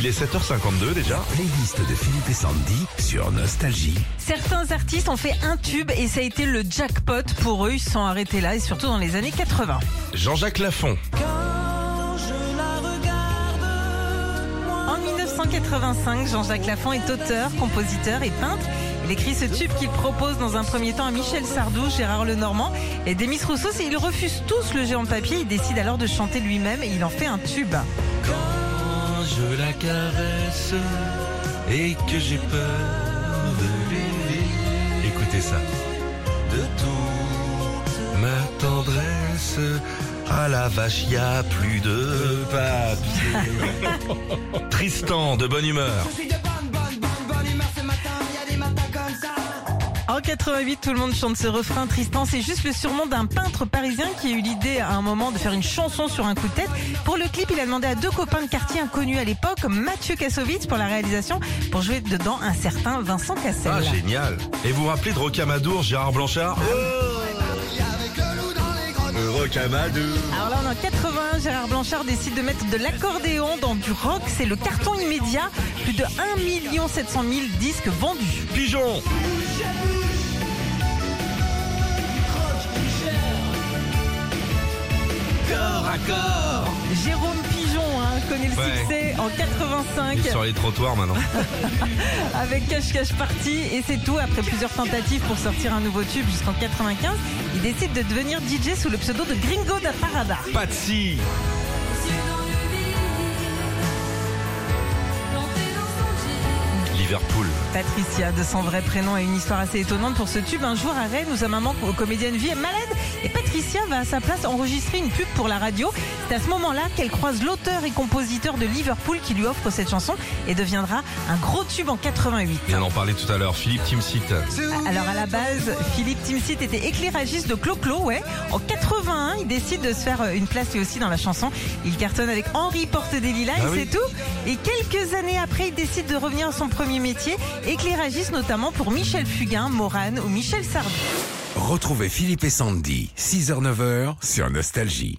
Il est 7h52 déjà. Playlist de Philippe et Sandy sur Nostalgie. Certains artistes ont fait un tube et ça a été le jackpot pour eux. Ils se sont arrêtés là et surtout dans les années 80. Jean-Jacques Lafont. En 1985, Jean-Jacques Lafont est auteur, compositeur et peintre. Il écrit ce tube qu'il propose dans un premier temps à Michel Sardou, Gérard Lenormand et Demis Rousseau. Ils refusent tous le géant de papier. Il décide alors de chanter lui-même et il en fait un tube. Je la caresse et que j'ai peur de lui. Écoutez ça. De toute ma tendresse. À la vache, y a plus de papier. Tristan de bonne humeur. En 88, tout le monde chante ce refrain. Tristan, c'est juste le surnom d'un peintre parisien qui a eu l'idée à un moment de faire une chanson sur un coup de tête. Pour le clip, il a demandé à deux copains de quartier inconnus à l'époque, Mathieu Kassovitz pour la réalisation, pour jouer dedans un certain Vincent Cassel. Ah, génial. Et vous vous rappelez de Rocamadour, Gérard Blanchard? Le Rocamadour. Alors là, on est en 81, Gérard Blanchard décide de mettre de l'accordéon dans du rock. C'est le carton immédiat. Plus de 1 700 000 disques vendus. Pigeon. Corps à corps. Jérôme connaît le Ouais. succès en 85 Il est sur les trottoirs maintenant. avec Cache Cache Party et c'est tout. Après plusieurs tentatives pour sortir un nouveau tube jusqu'en 95, il décide de devenir DJ sous le pseudo de Gringo da Parada. Patsy. Liverpool. Patricia, de son vrai prénom, a une histoire assez étonnante pour ce tube. Un jour à Rennes, où sa maman, comédienne, vie est malade et Patricia va à sa place enregistrer une pub pour la radio. C'est à ce moment-là qu'elle croise l'auteur et compositeur de Liverpool qui lui offre cette chanson et deviendra un gros tube en 88. On en parlait tout à l'heure. Philippe Timsit. Alors à la base, Philippe Timsit était éclairagiste de Clo-Clo, ouais. En 81, il décide de se faire euh, une place lui aussi dans la chanson. Il cartonne avec Henri Porte des Lilas Ah et oui. c'est tout. Et quelques années après, il décide de revenir à son premier métier, éclairagiste notamment pour Michel Fugain, Morane ou Michel Sardou. Retrouvez Philippe et Sandy, 6h-9h sur Nostalgie.